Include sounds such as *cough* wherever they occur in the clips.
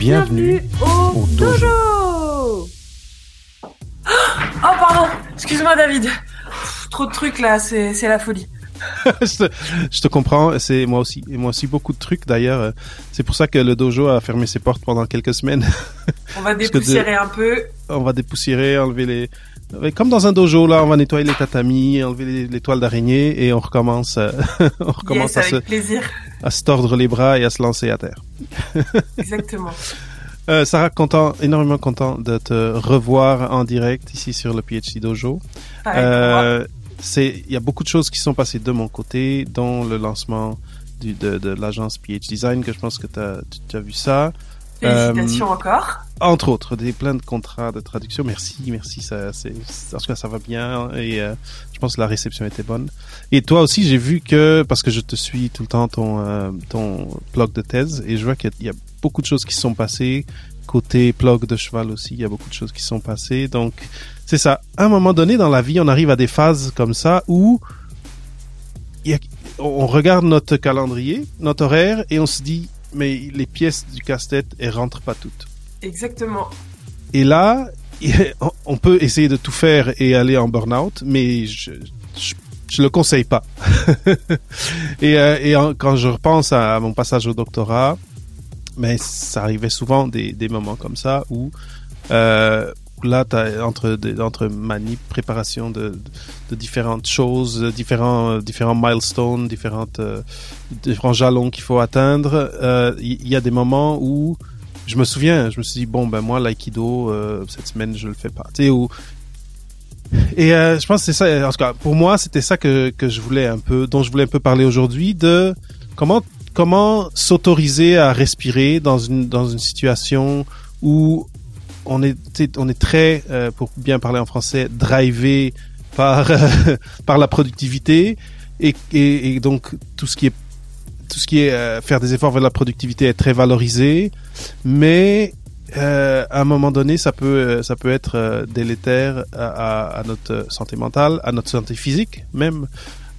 Bienvenue. au, au dojo. dojo. Oh pardon, excuse-moi David. Pff, trop de trucs là, c'est c'est la folie. *laughs* je, te, je te comprends, c'est moi aussi. Et moi aussi, beaucoup de trucs d'ailleurs. C'est pour ça que le dojo a fermé ses portes pendant quelques semaines. On va *laughs* dépoussiérer un peu. on va dépoussiérer, enlever les... Comme dans un dojo, là, on va nettoyer les tatamis, enlever les, les toiles d'araignée et on recommence, euh, *laughs* on recommence Yes, à, se, plaisir. à se tordre les bras et à se lancer à terre. *laughs* Exactement. Euh, Sarah, content, énormément content de te revoir en direct ici sur le PhD Dojo. Euh, c'est, il y a beaucoup de choses qui sont passées de mon côté, dont le lancement du, de, de l'agence PH Design, que je pense que tu as vu ça. Félicitations encore. Entre autres, des plein de contrats de traduction. Merci, merci. Ça, c'est, en tout cas, ça va bien et euh, je pense que la réception était bonne. Et toi aussi, j'ai vu que parce que je te suis tout le temps ton euh, ton blog de thèse et je vois qu'il y a beaucoup de choses qui se sont passées côté blog de cheval aussi. Il y a beaucoup de choses qui sont passées. Donc, c'est ça. À un moment donné dans la vie, on arrive à des phases comme ça où il y a- on regarde notre calendrier, notre horaire et on se dit mais les pièces du casse-tête elles rentrent pas toutes. Exactement. Et là, *laughs* on- peut essayer de tout faire et aller en burn-out, mais je, je, je le conseille pas. *laughs* et euh, et quand je repense à, mon passage au doctorat, mais ça arrivait souvent des, des moments comme ça où euh, où là, t'as entre entre manip, préparation de, de différentes choses, euh, différents euh, différents milestones, différentes euh, différents jalons qu'il faut atteindre. euh, Il y, y a des moments où je me souviens, je me suis dit bon ben moi l'aïkido euh, cette semaine je le fais pas. Tu sais où et euh, je pense que c'est ça. En tout cas, pour moi, c'était ça que que je voulais un peu, dont je voulais un peu parler aujourd'hui, de comment comment s'autoriser à respirer dans une dans une situation où on est on est très euh, pour bien parler en français drivé par *laughs* par la productivité et, et et donc tout ce qui est tout ce qui est euh, faire des efforts vers la productivité est très valorisé, mais euh, à un moment donné, ça peut euh, ça peut être euh, délétère à, à notre santé mentale, à notre santé physique même.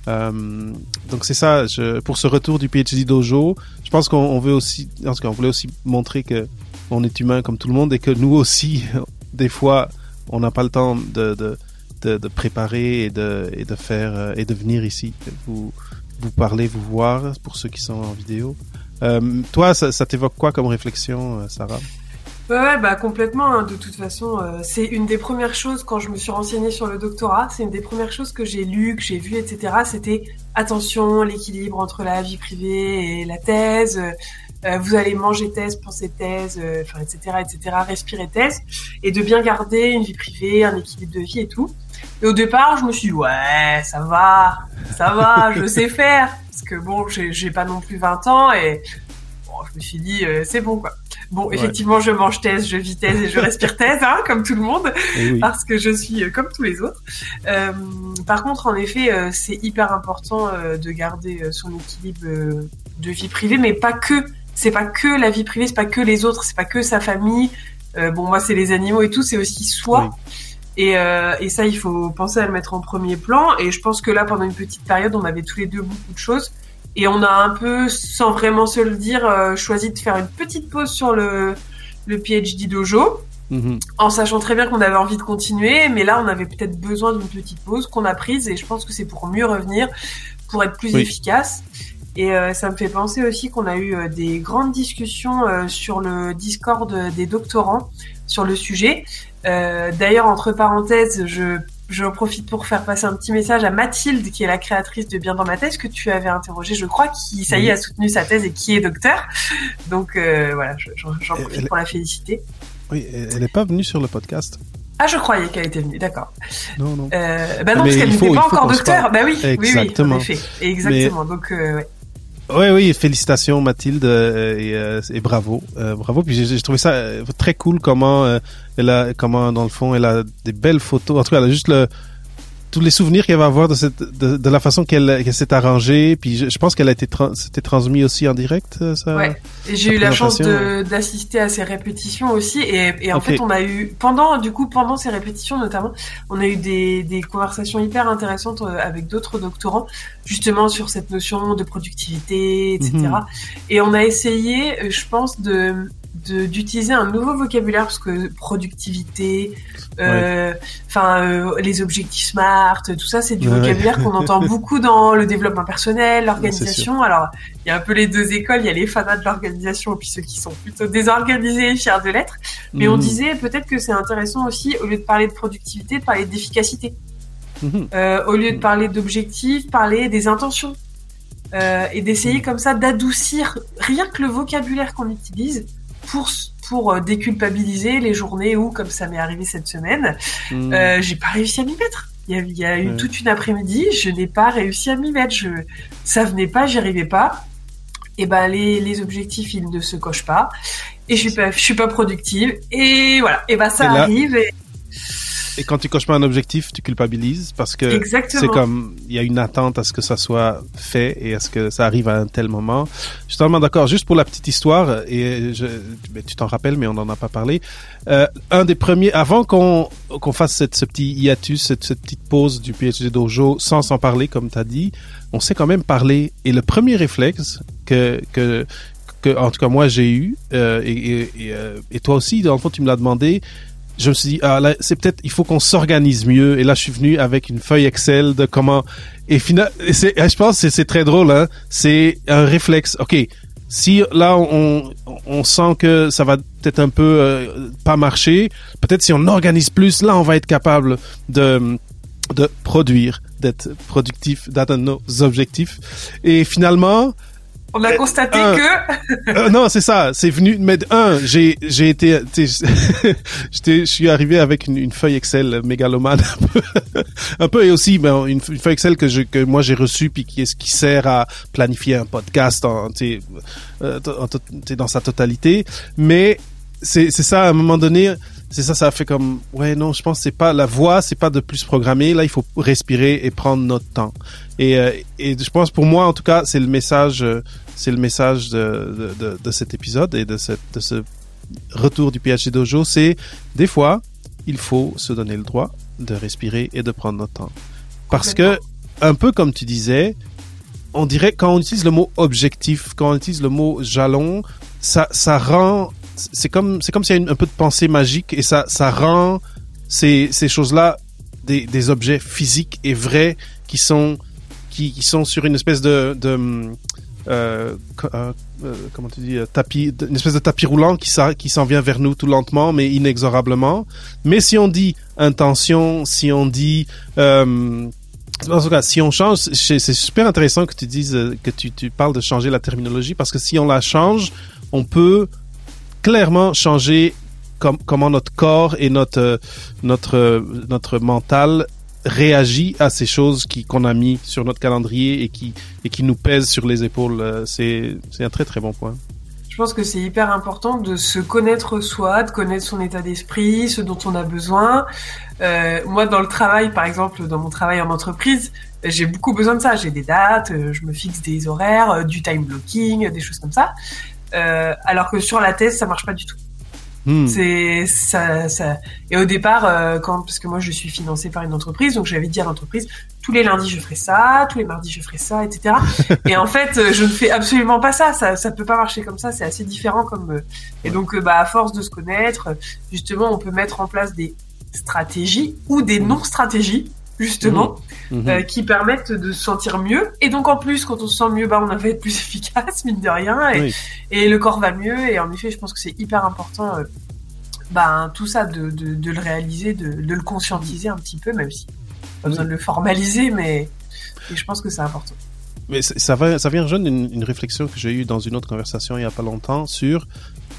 Euh, donc c'est ça. Je, pour ce retour du PhD dojo, je pense qu'on on veut aussi, en tout cas, on voulait aussi montrer que on est humain comme tout le monde et que nous aussi, *laughs* des fois, on n'a pas le temps de, de de, de préparer et de et de faire euh, et de venir ici vous vous parler, vous voir pour ceux qui sont en vidéo. Euh, toi, ça, ça t'évoque quoi comme réflexion, euh, Sarah? Ouais, ouais, bah complètement. hein. De toute façon, euh, c'est une des premières choses quand je me suis renseignée sur le doctorat. C'est une des premières choses que j'ai lues, que j'ai vues, etc. C'était attention, l'équilibre entre la vie privée et la thèse. euh, vous allez manger thèse, penser thèse, euh, enfin, etc., etc. Respirer thèse et de bien garder une vie privée, un équilibre de vie et tout. Et au départ, je me suis dit ouais, ça va, ça va, *laughs* je sais faire parce que bon, j'ai j'ai pas non plus 20 ans et bon, je me suis dit euh, c'est bon quoi. Bon, Ouais. effectivement, je mange thèse, je vis thèse et je respire thèse, hein, comme tout le monde, Eh oui. parce que je suis euh, comme tous les autres. Euh, par contre, en effet, euh, c'est hyper important euh, de garder son équilibre de vie privée, mais pas que. C'est pas que la vie privée, c'est pas que les autres, c'est pas que sa famille. Euh, bon, moi, c'est les animaux et tout, c'est aussi soi. Et, euh, et ça, il faut penser à le mettre en premier plan. Et je pense que là, pendant une petite période, on avait tous les deux beaucoup de choses. Et on a un peu, sans vraiment se le dire, euh, choisi de faire une petite pause sur le, le PhD dojo, Mhm. en sachant très bien qu'on avait envie de continuer. Mais là, on avait peut-être besoin d'une petite pause qu'on a prise. Et je pense que c'est pour mieux revenir, pour être plus Oui. efficace. Et euh, ça me fait penser aussi qu'on a eu euh, des grandes discussions euh, sur le Discord des doctorants sur le sujet. Euh, D'ailleurs, entre parenthèses, je, je profite pour faire passer un petit message à Mathilde, qui est la créatrice de Bien dans ma thèse, que tu avais interrogé, je crois, qui, ça y est, a soutenu sa thèse et qui est docteur. Donc euh, voilà, je- j'en profite elle- pour la féliciter. Oui, elle n'est pas venue sur le podcast. Ah, je croyais qu'elle était venue, d'accord. Non, non. Euh, bah non, Mais parce qu'elle n'était pas encore docteur. Bah oui, oui, oui, Exactement. en effet. Exactement. Donc, euh, ouais. Oui, oui, félicitations Mathilde et, et bravo, bravo. Puis j'ai trouvé ça très cool comment elle a, comment dans le fond, elle a des belles photos. En tout cas, elle a juste le tous les souvenirs qu'elle va avoir de cette de, de la façon qu'elle s'est arrangée. Puis je, pense qu'elle a été c'était transmis aussi en direct euh, ça? Ouais. Et j'ai eu la chance d'assister à ces répétitions aussi. Et, et en fait on a eu pendant du coup pendant ces répétitions notamment on a eu des, des conversations hyper intéressantes euh, avec d'autres doctorants justement sur cette notion de productivité etc mhm. et on a essayé euh, je pense de d'utiliser un nouveau vocabulaire parce que productivité, euh, enfin euh, les objectifs smart, tout ça c'est du vocabulaire qu'on entend *laughs* beaucoup dans le développement personnel, l'organisation. Alors il y a un peu les deux écoles, il y a les fanats de l'organisation et puis ceux qui sont plutôt désorganisés et fiers de l'être. Mais on mhm. disait peut-être que c'est intéressant aussi au lieu de parler de productivité, de parler d'efficacité. Mhm. Euh, au lieu de parler d'objectifs, parler des intentions. et d'essayer comme ça d'adoucir rien que le vocabulaire qu'on utilise pour pour euh, déculpabiliser les journées où, comme ça m'est arrivé cette semaine, hmm. euh, j'ai pas réussi à m'y mettre. Il y a, eu toute une après-midi, je n'ai pas réussi à m'y mettre. Je, ça venait pas, j'y arrivais pas. Et ben les, les objectifs ils ne se cochent pas et je suis pas je suis pas productive et voilà et ben ça arrive et et quand tu coches pas un objectif, tu culpabilises parce que c'est comme il y a une attente à ce que ça soit fait et à ce que ça arrive à un tel moment. Je suis totalement d'accord. Juste pour la petite histoire et je, ben, tu t'en rappelles, mais on n'en a pas parlé. Euh, un des premiers, avant qu'on qu'on fasse cette, ce petit hiatus, cette, cette petite pause du PhD dojo, sans s'en parler comme tu as dit, on sait quand même parler. Et le premier réflexe que que que en tout cas moi j'ai eu euh, et, et, et, euh, et, toi aussi dans le fond tu me l'as demandé je me suis dit ah là c'est peut-être il faut qu'on s'organise mieux. Et là je suis venu avec une feuille Excel de comment et final c'est je pense c'est c'est très drôle hein. C'est un réflexe. Ok si là on on sent que ça va peut-être un peu euh, pas marcher peut-être si on organise plus là on va être capable de de produire d'être productif d'atteindre nos objectifs. Et finalement on a constaté que. Euh, non, c'est ça. C'est venu. Mais un, j'ai j'ai été, *laughs* je suis arrivé avec une, une, feuille Excel mégalomane un peu, *laughs* un peu et aussi ben, une, une, feuille Excel que je que moi j'ai reçue puis qui est qui sert à planifier un podcast en, euh, dans sa totalité. Mais c'est c'est ça à un moment donné c'est ça, ça a fait comme ouais non, je pense c'est pas la voix, c'est pas de plus programmer. Là, il faut respirer et prendre notre temps. Et, euh, et je pense pour moi en tout cas, c'est le message, euh, c'est le message de, de, de, cet épisode et de cette de ce retour du PhD Dojo, c'est des fois il faut se donner le droit de respirer et de prendre notre temps. Parce que un peu comme tu disais, on dirait quand on utilise le mot objectif, quand on utilise le mot jalon, ça ça rend c'est comme c'est comme s'il y a un peu de pensée magique et ça ça rend ces ces choses-là des, des objets physiques et vrais qui sont qui, sont sur une espèce de, euh, euh, euh comment tu dis tapis une espèce de tapis roulant qui qui s'en vient vers nous tout lentement mais inexorablement. Mais si on dit intention si on dit en tout cas, si on change, c'est super intéressant que tu dises que tu, parles de changer la terminologie parce que si on la change, on peut clairement changer comment notre corps et notre notre notre mental réagit à ces choses qui qu'on a mis sur notre calendrier et qui et qui nous pèsent sur les épaules. Euh, c'est c'est un très très bon point. Je pense que c'est hyper important de se connaître soi, de connaître son état d'esprit, ce dont on a besoin. Euh, moi, dans le travail, par exemple, dans mon travail en entreprise, j'ai beaucoup besoin de ça. J'ai des dates, euh, je me fixe des horaires, euh, du time blocking, des choses comme ça. Euh, alors que sur la thèse, ça marche pas du tout. Hmm. C'est ça, ça. Et au départ, euh, quand parce que moi je suis financée par une entreprise, donc j'avais dit à l'entreprise tous les lundis je ferai ça, tous les mardis je ferai ça, etc. *laughs* et en fait, euh, je ne fais absolument pas ça. Ça, ça peut pas marcher comme ça. C'est assez différent comme. Et donc, bah à force de se connaître, justement, on peut mettre en place des stratégies ou des non-stratégies justement, mhm. Mhm. Euh, qui permettent de se sentir mieux. Et donc en plus, quand on se sent mieux, bah, on va être plus *laughs* efficace, mine de rien, et, et, le corps va mieux. Et en effet, je pense que c'est hyper important, bah, tout ça, de, de, de le réaliser, de, de, le conscientiser un petit peu, même si pas besoin de le formaliser, mais je pense que c'est important. Mais ça, va, ça vient rejoindre une, une réflexion que j'ai eue dans une autre conversation il y a pas longtemps sur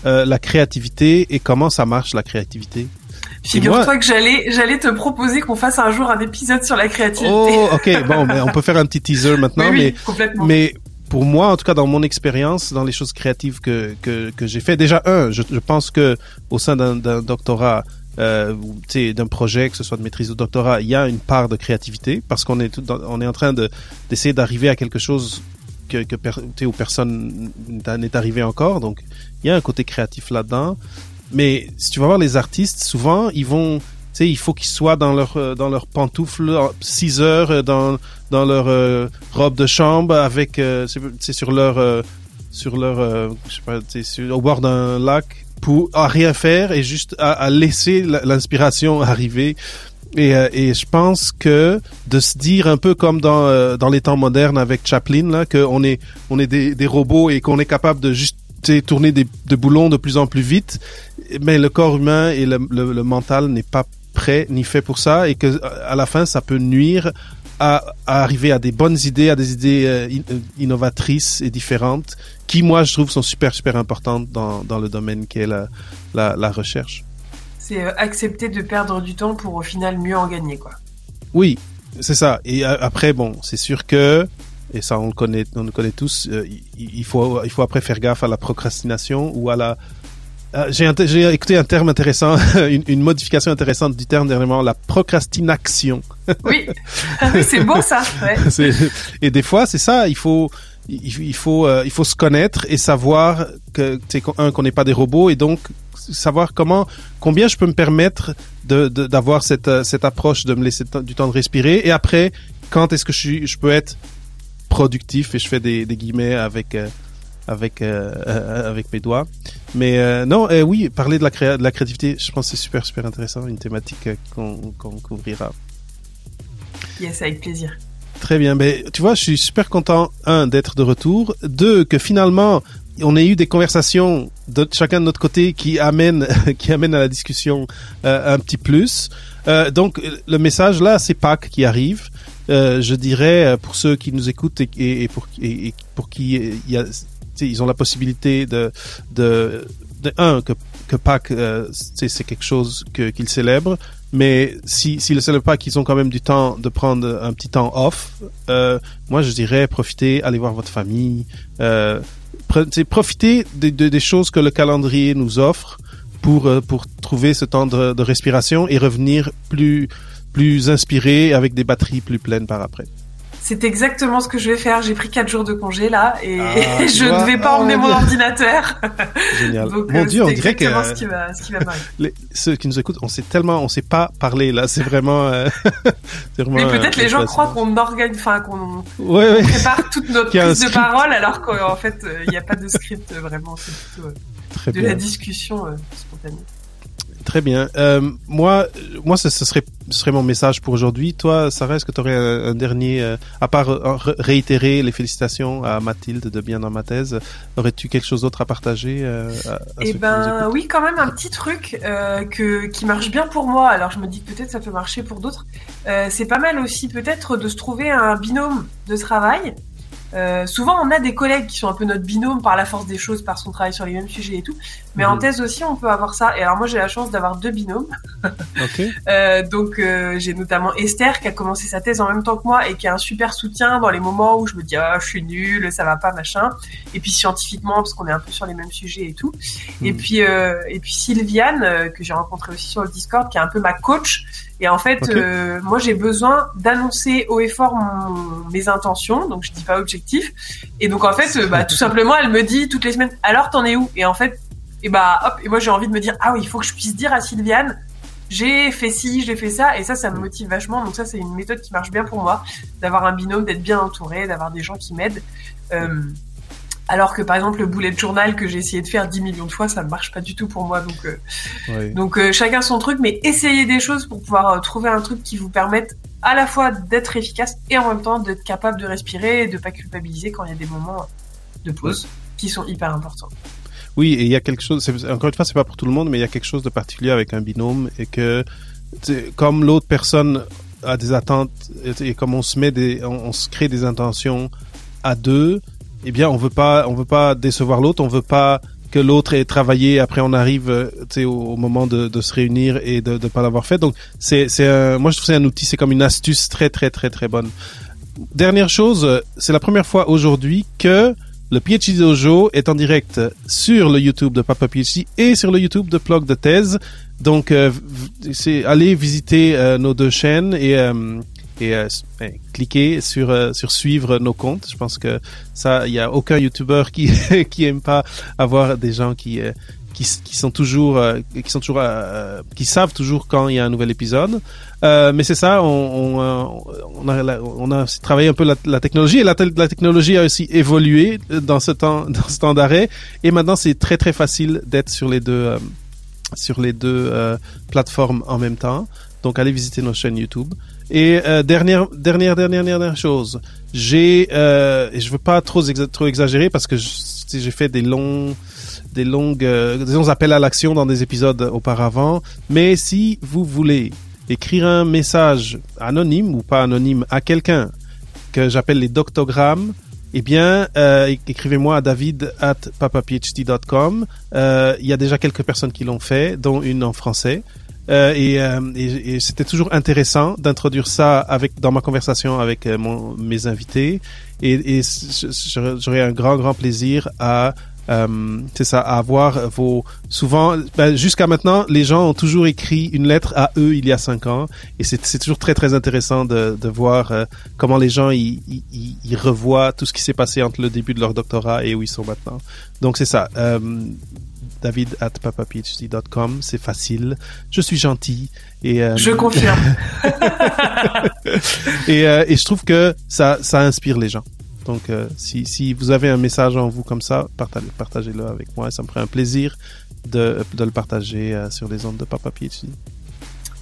euh, la créativité et comment ça marche la créativité. Figure-toi que j'allais, j'allais te proposer qu'on fasse un jour un épisode sur la créativité. Oh, ok, bon, mais on peut faire un petit teaser *laughs* maintenant, mais, complètement. mais pour moi, en tout cas dans mon expérience, dans les choses créatives que que, que j'ai fait, déjà un, je, je pense que au sein d'un doctorat, euh, d'un projet, que ce soit de maîtrise ou de doctorat, il y a une part de créativité parce qu'on est tout on est en train de d'essayer d'arriver à quelque chose que, que per, où personne n'est arrivé encore. Donc il y a un côté créatif là-dedans. Mais si tu vas voir les artistes, souvent ils vont sais, il faut qu'ils soient dans leur euh, dans leurs pantoufles 6 heures euh, dans dans leur euh, robe de chambre avec c'est sur leur sur leur je sais pas sur, au bord d'un lac pour à rien faire et juste à, à laisser l'inspiration *laughs* arriver. Et, et je pense que de se dire un peu comme dans dans les temps modernes avec Chaplin là qu'on est on est des, des robots et qu'on est capable de juste tourner des, de boulons de plus en plus vite mais le corps humain et le, le, le mental n'est pas prêt ni fait pour ça et que à la fin ça peut nuire à, arriver à des bonnes idées, à des idées euh, euh, innovatrices et différentes qui moi je trouve sont super super importantes dans, dans le domaine qui est la, la, la recherche. C'est euh, accepter de perdre du temps pour au final mieux en gagner quoi. Oui, c'est ça. Et après bon, c'est sûr que et ça on le connaît on le connaît tous, il faut il faut après faire gaffe à la procrastination ou à la euh, j'ai écouté un terme intéressant, *laughs* une, une, modification intéressante du terme dernièrement, la procrastination. *laughs* Oui, ah c'est beau ça. Ouais. *laughs* Et des fois, c'est ça. Il faut, il, faut, euh, il faut se connaître et savoir que, un, qu'on n'est pas des robots et donc savoir comment, combien je peux me permettre de d'avoir cette euh, cette approche de me laisser du temps de respirer et après, quand est-ce que je, je peux être productif et je fais des, des guillemets avec avec euh, euh, avec mes doigts. Mais euh, non, oui, parler de la, créa de la créativité, je pense que c'est super super intéressant, une thématique qu'on qu'on couvrira. Yes, avec plaisir. Très bien, mais tu vois, je suis super content un d'être de retour, deux que finalement on ait eu des conversations de chacun de notre côté qui amènent *laughs* qui amènent à la discussion un petit plus. donc le message là, c'est Pâques qui arrive. je dirais pour ceux qui nous écoutent et, et, pour, et, pour qui il y a ils ont la possibilité de, de, de un, que, que Pâques, euh, c'est quelque chose qu'ils célèbrent, mais si, si le célèbrent pas, qu'ils ont quand même du temps de prendre un petit temps off, euh, moi je dirais profitez, allez voir votre famille, euh, profitez des, des choses que le calendrier nous offre pour, euh, pour trouver ce temps de, de respiration et revenir plus, plus inspiré avec des batteries plus pleines par après. C'est exactement ce que je vais faire. J'ai pris quatre jours de congé là et ah, *laughs* je ne vais pas emmener mon ordinateur. *laughs* Génial. Donc, mon euh, Dieu, on dirait que ce qui va, ce qui va *laughs* les, ceux qui nous écoutent, on sait tellement, on sait pas parler là. C'est vraiment. Euh, vraiment Mais peut-être les gens croient qu'on organise, enfin qu'on ouais, ouais. prépare toute notre prise de parole alors qu'en fait il n'y a pas de script vraiment. C'est plutôt Très de la discussion spontanée. Très bien. Euh, moi, moi, ce, serait, ce serait mon message pour aujourd'hui. Toi, Sarah, est-ce que tu aurais un, dernier, euh, à part euh, réitérer les félicitations à Mathilde de bien dans ma thèse, aurais-tu quelque chose d'autre à partager à, Eh ben, oui, quand même un petit truc que qui marche bien pour moi. Alors, je me dis que peut-être ça peut marcher pour d'autres. c'est pas mal aussi peut-être de se trouver un binôme de travail. Euh, souvent, on a des collègues qui sont un peu notre binôme par la force des choses, par son travail sur les mêmes sujets et tout. Mais en mhm. thèse aussi, on peut avoir ça. Et alors moi, j'ai la chance d'avoir deux binômes. *laughs* euh, donc, euh, j'ai notamment Esther qui a commencé sa thèse en même temps que moi et qui a un super soutien dans les moments où je me dis ah je suis nulle, ça va pas machin. Et puis scientifiquement parce qu'on est un peu sur les mêmes sujets et tout. Et mhm. puis euh, et puis Sylviane euh, que j'ai rencontrée aussi sur le Discord qui est un peu ma coach et en fait, euh, moi, j'ai besoin d'annoncer haut et fort mes intentions, donc je dis pas objectif. Et donc en fait, bah, tout simplement, elle me dit toutes les semaines, alors t'en es où? Et en fait, et bah hop, et moi j'ai envie de me dire, ah oui, il faut que je puisse dire à Sylviane, j'ai fait ci, j'ai fait ça, et ça, ça me motive vachement. Donc ça, c'est une méthode qui marche bien pour moi, d'avoir un binôme, d'être bien entouré, d'avoir des gens qui m'aident. Euh, alors que par exemple le bullet journal que j'ai essayé de faire 10 millions de fois, ça ne marche pas du tout pour moi. Donc, euh, donc euh, chacun son truc, mais essayez des choses pour pouvoir euh, trouver un truc qui vous permette à la fois d'être efficace et en même temps d'être capable de respirer et de pas culpabiliser quand il y a des moments de pause qui sont hyper importants. Oui, et il y a quelque chose. Encore une fois, c'est pas pour tout le monde, mais il y a quelque chose de particulier avec un binôme et que comme l'autre personne a des attentes et comme on se met des, on se crée des intentions à deux, eh bien, on veut pas, on veut pas décevoir l'autre, on veut pas que l'autre ait travaillé. Après, on arrive, euh, tu au, au, moment de, de, se réunir et de ne pas l'avoir fait. Donc, c'est, c'est, moi, je trouve c'est un outil, c'est comme une astuce très, très, très, très bonne. dernière chose, c'est la première fois aujourd'hui que le PhD Dojo est en direct sur le YouTube de Papa PhD et sur le YouTube de Plug de Thèse. Donc, euh, c'est allez visiter euh, nos deux chaînes et euh, et ben, cliquer sur sur suivre nos comptes. Je pense que ça, il y a aucun YouTuber qui *laughs* qui aime pas avoir des gens qui qui, qui sont toujours qui sont toujours qui savent toujours quand il y a un nouvel épisode. mais c'est ça, on, on, on, a on a travaillé un peu la, la technologie et la, la, technologie a aussi évolué dans ce temps *laughs* dans ce temps d'arrêt et maintenant c'est très très facile d'être sur les deux sur les deux euh, plateformes en même temps. Donc allez visiter nos chaînes YouTube. Et euh, dernière dernière dernière dernière chose, j'ai euh, je veux pas trop trop exagérer parce que j'ai fait des longs des longues euh, des longs appels à l'action dans des épisodes auparavant, mais si vous voulez écrire un message anonyme ou pas anonyme à quelqu'un que j'appelle les doctogrammes, eh bien, euh, écrivez-moi à david at papaphd.com. Il y a déjà quelques personnes qui l'ont fait, dont une en français. Euh, et, euh, et, et c'était toujours intéressant d'introduire ça avec dans ma conversation avec euh, mon, mes invités. Et, et j'aurais un grand, grand plaisir à euh, c'est ça, à avoir vos. Souvent, ben, jusqu'à maintenant, les gens ont toujours écrit une lettre à eux il y a cinq ans, et c'est toujours très très intéressant de, de voir comment les gens ils, revoient tout ce qui s'est passé entre le début de leur doctorat et où ils sont maintenant. Donc c'est ça. Euh, David at papaphd.com, c'est facile. Je suis gentil et euh, je confirme. *laughs* et, et je trouve que ça ça inspire les gens. Donc, euh, si, si vous avez un message en vous comme ça, partagez-le avec moi. Ça me ferait un plaisir de, de le partager euh, sur les ondes de Papa PhD.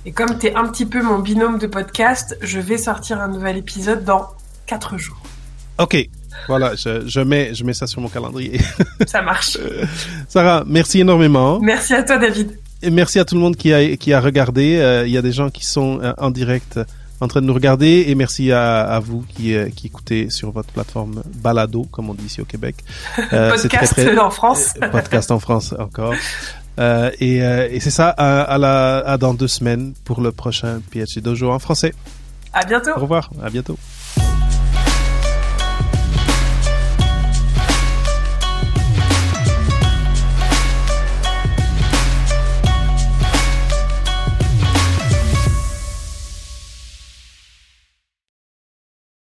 Et comme tu es un petit peu mon binôme de podcast, je vais sortir un nouvel épisode dans 4 jours. Ok, voilà, je, je, mets, je mets ça sur mon calendrier. ça marche. *laughs* Sarah, merci énormément. Merci à toi, David. Et merci à tout le monde qui a, qui a regardé. Euh, il y a des gens qui sont en direct en train de nous regarder et merci à, à vous qui, euh, qui écoutez sur votre plateforme Balado, comme on dit ici au Québec. *laughs* Euh, podcast très, très, en France. Euh, *laughs* podcast en France encore. Euh, et, euh, et c'est ça, à, à, la, à dans deux semaines pour le prochain PhD Dojo en français. À bientôt. Au revoir, à bientôt.